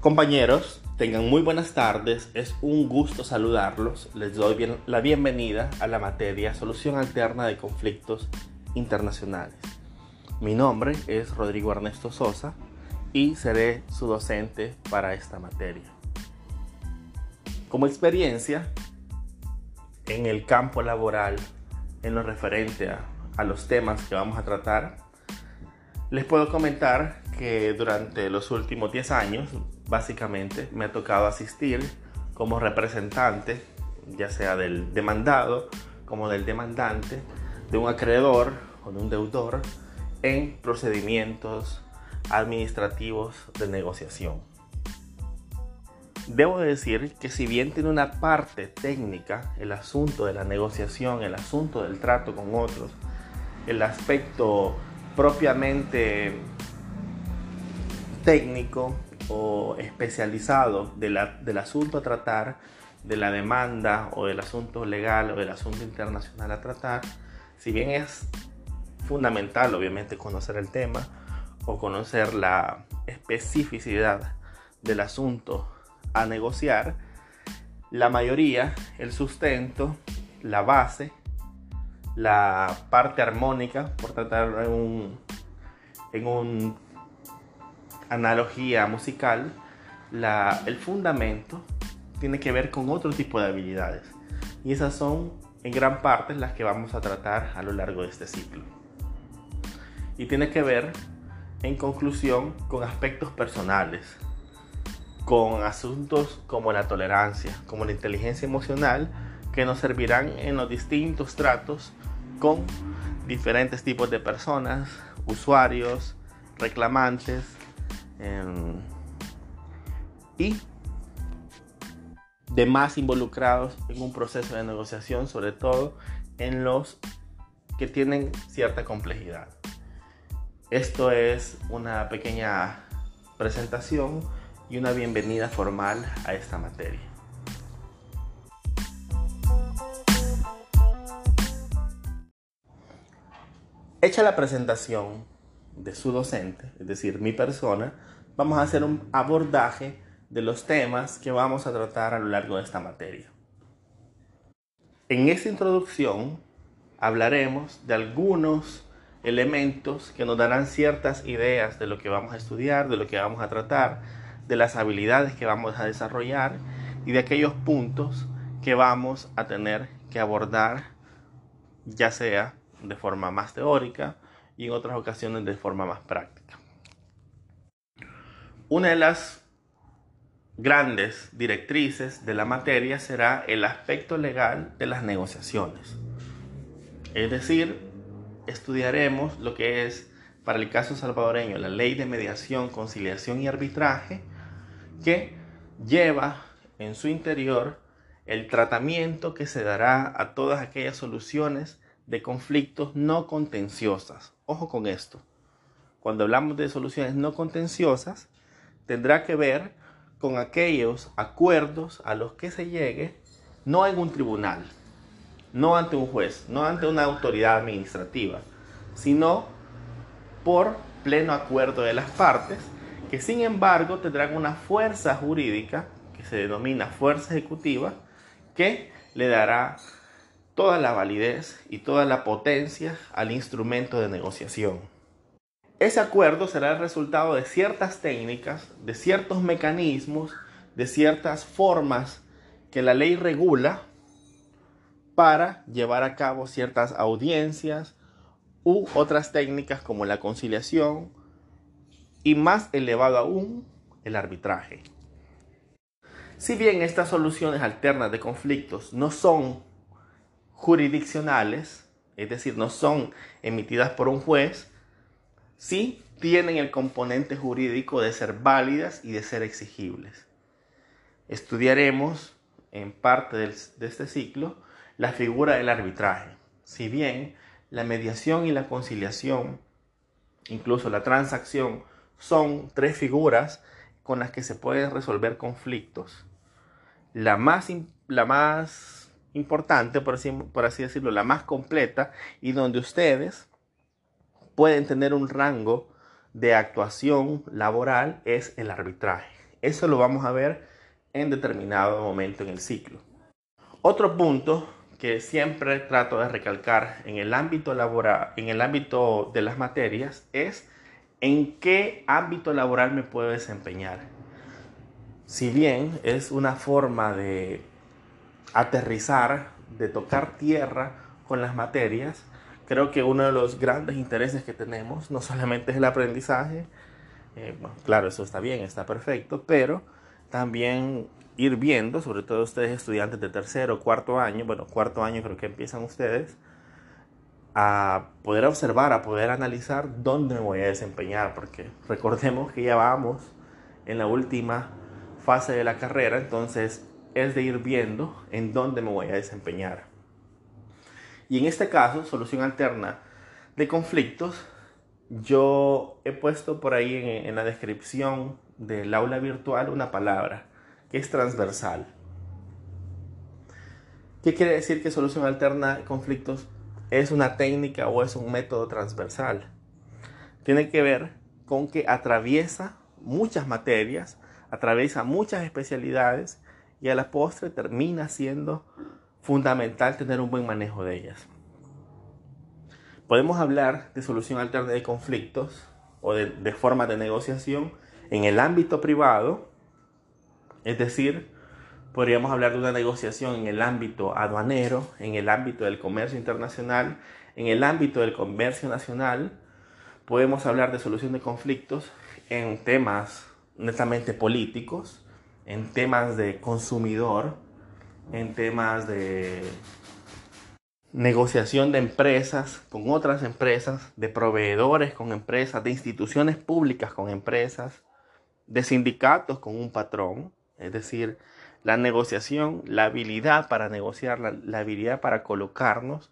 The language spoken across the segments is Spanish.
Compañeros, tengan muy buenas tardes, es un gusto saludarlos, les doy la bienvenida a la materia Solución Alterna de Conflictos Internacionales. Mi nombre es Rodrigo Ernesto Sosa y seré su docente para esta materia. Como experiencia en el campo laboral, en lo referente a, a los temas que vamos a tratar, les puedo comentar que durante los últimos 10 años, básicamente, me ha tocado asistir como representante, ya sea del demandado como del demandante, de un acreedor o de un deudor en procedimientos administrativos de negociación. Debo decir que si bien tiene una parte técnica, el asunto de la negociación, el asunto del trato con otros, el aspecto propiamente técnico o especializado del asunto a tratar, de la demanda o del asunto legal o del asunto internacional a tratar, si bien es fundamental obviamente conocer el tema o conocer la especificidad del asunto a negociar, la mayoría, el sustento, la base la parte armónica, por tratar en un, en un analogía musical, la, el fundamento tiene que ver con otro tipo de habilidades. Y esas son en gran parte las que vamos a tratar a lo largo de este ciclo. Y tiene que ver, en conclusión, con aspectos personales, con asuntos como la tolerancia, como la inteligencia emocional, que nos servirán en los distintos tratos con diferentes tipos de personas, usuarios, reclamantes em, y demás involucrados en un proceso de negociación, sobre todo en los que tienen cierta complejidad. Esto es una pequeña presentación y una bienvenida formal a esta materia. Hecha la presentación de su docente, es decir, mi persona, vamos a hacer un abordaje de los temas que vamos a tratar a lo largo de esta materia. En esta introducción hablaremos de algunos elementos que nos darán ciertas ideas de lo que vamos a estudiar, de lo que vamos a tratar, de las habilidades que vamos a desarrollar y de aquellos puntos que vamos a tener que abordar, ya sea de forma más teórica y en otras ocasiones de forma más práctica. Una de las grandes directrices de la materia será el aspecto legal de las negociaciones. Es decir, estudiaremos lo que es, para el caso salvadoreño, la ley de mediación, conciliación y arbitraje, que lleva en su interior el tratamiento que se dará a todas aquellas soluciones de conflictos no contenciosas. Ojo con esto. Cuando hablamos de soluciones no contenciosas, tendrá que ver con aquellos acuerdos a los que se llegue no en un tribunal, no ante un juez, no ante una autoridad administrativa, sino por pleno acuerdo de las partes, que sin embargo tendrán una fuerza jurídica que se denomina fuerza ejecutiva, que le dará toda la validez y toda la potencia al instrumento de negociación. Ese acuerdo será el resultado de ciertas técnicas, de ciertos mecanismos, de ciertas formas que la ley regula para llevar a cabo ciertas audiencias u otras técnicas como la conciliación y más elevado aún el arbitraje. Si bien estas soluciones alternas de conflictos no son jurisdiccionales, es decir, no son emitidas por un juez, sí tienen el componente jurídico de ser válidas y de ser exigibles. Estudiaremos en parte de este ciclo la figura del arbitraje. Si bien la mediación y la conciliación, incluso la transacción, son tres figuras con las que se pueden resolver conflictos, la más, la más importante, por así, por así decirlo, la más completa y donde ustedes pueden tener un rango de actuación laboral es el arbitraje. Eso lo vamos a ver en determinado momento en el ciclo. Otro punto que siempre trato de recalcar en el ámbito laboral, en el ámbito de las materias, es en qué ámbito laboral me puedo desempeñar. Si bien es una forma de aterrizar, de tocar tierra con las materias, creo que uno de los grandes intereses que tenemos no solamente es el aprendizaje, eh, claro, eso está bien, está perfecto, pero también ir viendo, sobre todo ustedes estudiantes de tercero, cuarto año, bueno, cuarto año creo que empiezan ustedes, a poder observar, a poder analizar dónde me voy a desempeñar, porque recordemos que ya vamos en la última fase de la carrera, entonces es de ir viendo en dónde me voy a desempeñar. Y en este caso, solución alterna de conflictos, yo he puesto por ahí en, la descripción del aula virtual una palabra que es transversal. ¿Qué quiere decir que solución alterna de conflictos es una técnica o es un método transversal? Tiene que ver con que atraviesa muchas materias, atraviesa muchas especialidades y a la postre termina siendo fundamental tener un buen manejo de ellas. Podemos hablar de solución alterna de conflictos o de, de formas de negociación en el ámbito privado es decir, podríamos hablar de una negociación en el ámbito aduanero, en el ámbito del comercio internacional, en el ámbito del comercio nacional. Podemos hablar de solución de conflictos en temas netamente políticos, en temas de consumidor, en temas de negociación de empresas con otras empresas, de proveedores con empresas, de instituciones públicas con empresas, de sindicatos con un patrón, es decir, la negociación, la habilidad para negociar, la, habilidad para colocarnos,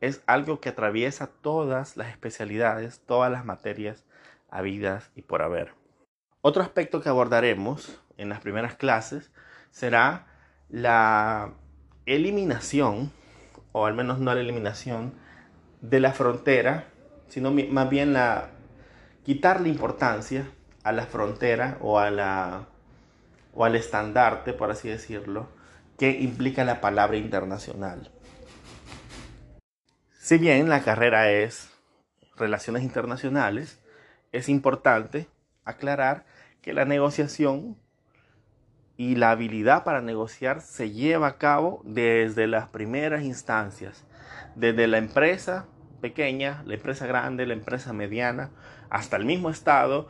es algo que atraviesa todas las especialidades, todas las materias habidas y por haber. Otro aspecto que abordaremos en las primeras clases será la eliminación, o al menos no la eliminación, de la frontera, sino más bien la quitarle importancia a la frontera o a la o al estandarte, por así decirlo, que implica la palabra internacional. Si bien la carrera es relaciones internacionales, es importante aclarar que la negociación y la habilidad para negociar se lleva a cabo desde las primeras instancias, desde la empresa pequeña, la empresa grande, la empresa mediana, hasta el mismo Estado,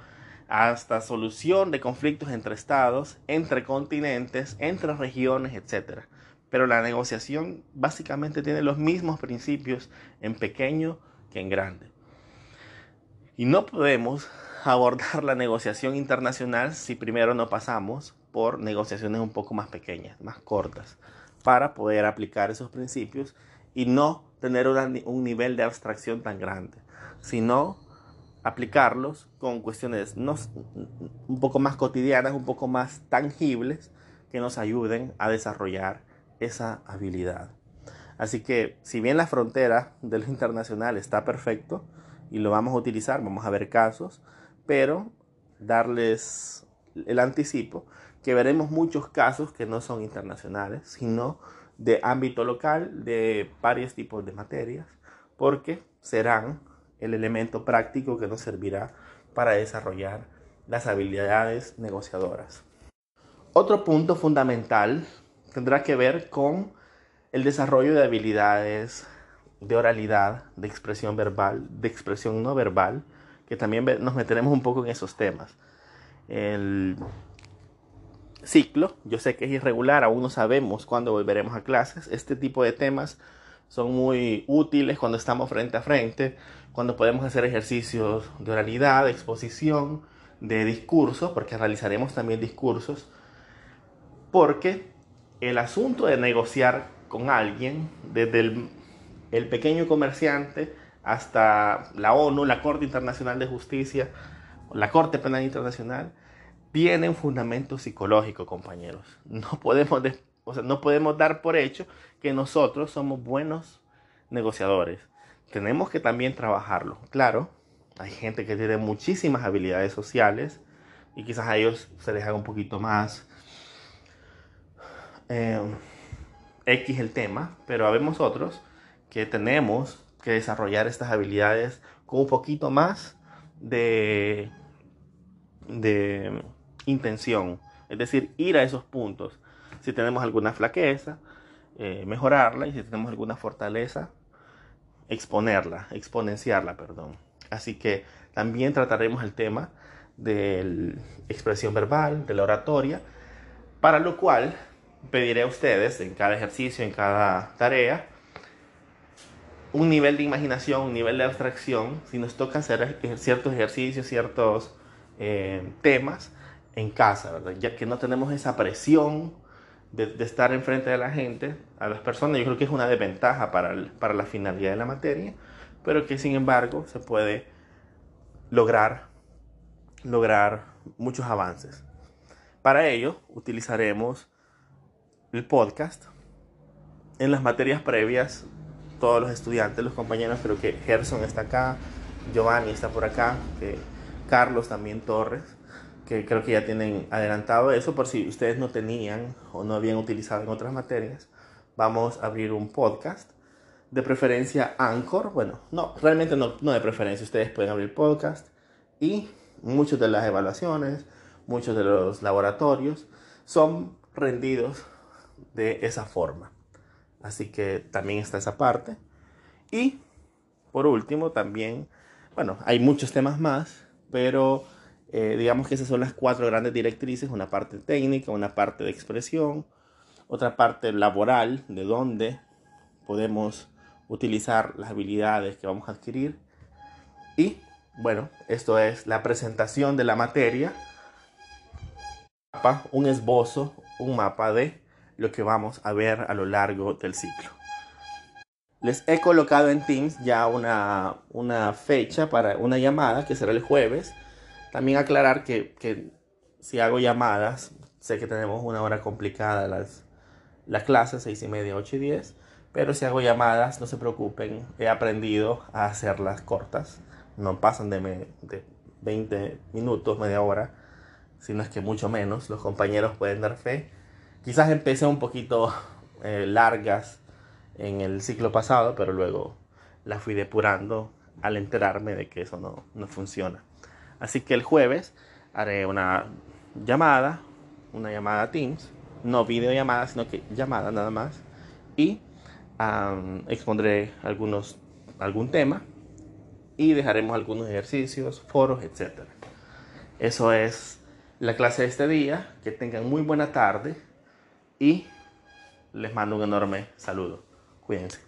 hasta solución de conflictos entre estados, entre continentes, entre regiones, etc. Pero la negociación básicamente tiene los mismos principios en pequeño que en grande. Y no podemos abordar la negociación internacional si primero no pasamos por negociaciones un poco más pequeñas, más cortas, para poder aplicar esos principios y no tener un nivel de abstracción tan grande, sino aplicarlos con cuestiones un poco más cotidianas, un poco más tangibles, que nos ayuden a desarrollar esa habilidad. Así que si bien la frontera de lo internacional está perfecto y lo vamos a utilizar, vamos a ver casos, pero darles el anticipo que veremos muchos casos que no son internacionales, sino de ámbito local, de varios tipos de materias, porque serán el elemento práctico que nos servirá para desarrollar las habilidades negociadoras. Otro punto fundamental tendrá que ver con el desarrollo de habilidades de oralidad, de expresión verbal, de expresión no verbal, que también nos meteremos un poco en esos temas. El ciclo, yo sé que es irregular, aún no sabemos cuándo volveremos a clases. Este tipo de temas son muy útiles cuando estamos frente a frente, cuando podemos hacer ejercicios de oralidad, de exposición, de discurso, porque realizaremos también discursos, porque el asunto de negociar con alguien, desde el, el pequeño comerciante hasta la ONU, la Corte Internacional de Justicia, la Corte Penal Internacional, tiene un fundamento psicológico, compañeros. No podemos o sea, no podemos dar por hecho que nosotros somos buenos negociadores. Tenemos que también trabajarlo. Claro, hay gente que tiene muchísimas habilidades sociales, y quizás a ellos se les haga un poquito más eh, X el tema, pero habemos otros que tenemos que desarrollar estas habilidades con un poquito más de, de intención, es decir, ir a esos puntos. Si tenemos alguna flaqueza, eh, mejorarla y si tenemos alguna fortaleza, exponerla, exponenciarla, perdón. Así que también trataremos el tema de la expresión verbal, de la oratoria, para lo cual pediré a ustedes en cada ejercicio, en cada tarea, un nivel de imaginación, un nivel de abstracción, si nos toca hacer ciertos ejercicios, ciertos eh, temas en casa, ¿verdad? Ya que no tenemos esa presión de, estar enfrente de la gente, a las personas, yo creo que es una desventaja para, para la finalidad de la materia, pero que sin embargo se puede lograr, lograr muchos avances. Para ello utilizaremos el podcast. En las materias previas, todos los estudiantes, los compañeros, creo que Gerson está acá, Giovanni está por acá, que Carlos también Torres, que creo que ya tienen adelantado eso por si ustedes no tenían o no habían utilizado en otras materias. Vamos a abrir un podcast, de preferencia Anchor, bueno, no, realmente no, no de preferencia, ustedes pueden abrir podcast y muchas de las evaluaciones, muchos de los laboratorios son rendidos de esa forma. Así que también está esa parte. Y por último, también, bueno, hay muchos temas más, pero eh, digamos que esas son las cuatro grandes directrices, una parte técnica, una parte de expresión, otra parte laboral, de dónde podemos utilizar las habilidades que vamos a adquirir. Y bueno, esto es la presentación de la materia, un esbozo, un mapa de lo que vamos a ver a lo largo del ciclo. Les he colocado en Teams ya una, una fecha para una llamada que será el jueves. También aclarar que, que si hago llamadas, sé que tenemos una hora complicada las, las clases, seis y media, 8 y 10. Pero si hago llamadas, no se preocupen, he aprendido a hacerlas cortas. No pasan de, de 20 minutos, media hora, sino es que mucho menos. Los compañeros pueden dar fe Quizás empecé un poquito eh, largas en el ciclo pasado, pero luego las fui depurando al enterarme de que eso no, no funciona. Así que el jueves haré una llamada, una llamada a Teams, no videollamada, sino que llamada nada más, y expondré algunos, algún tema y dejaremos algunos ejercicios, foros, etc. Eso es la clase de este día. Que tengan muy buena tarde y les mando un enorme saludo. Cuídense.